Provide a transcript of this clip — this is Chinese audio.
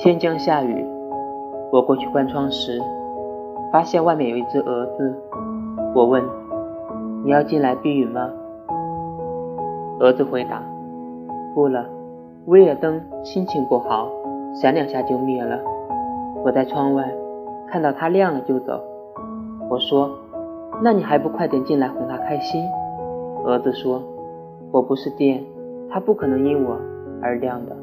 天将下雨我过去关窗时发现外面有一只蛾子我问你要进来避雨吗？蛾子回答不了威尔登心情不好闪两下就灭了。我在窗外看到它亮了就走。我说那你还不快点进来哄它开心？蛾子说我不是电它不可能因我而亮的。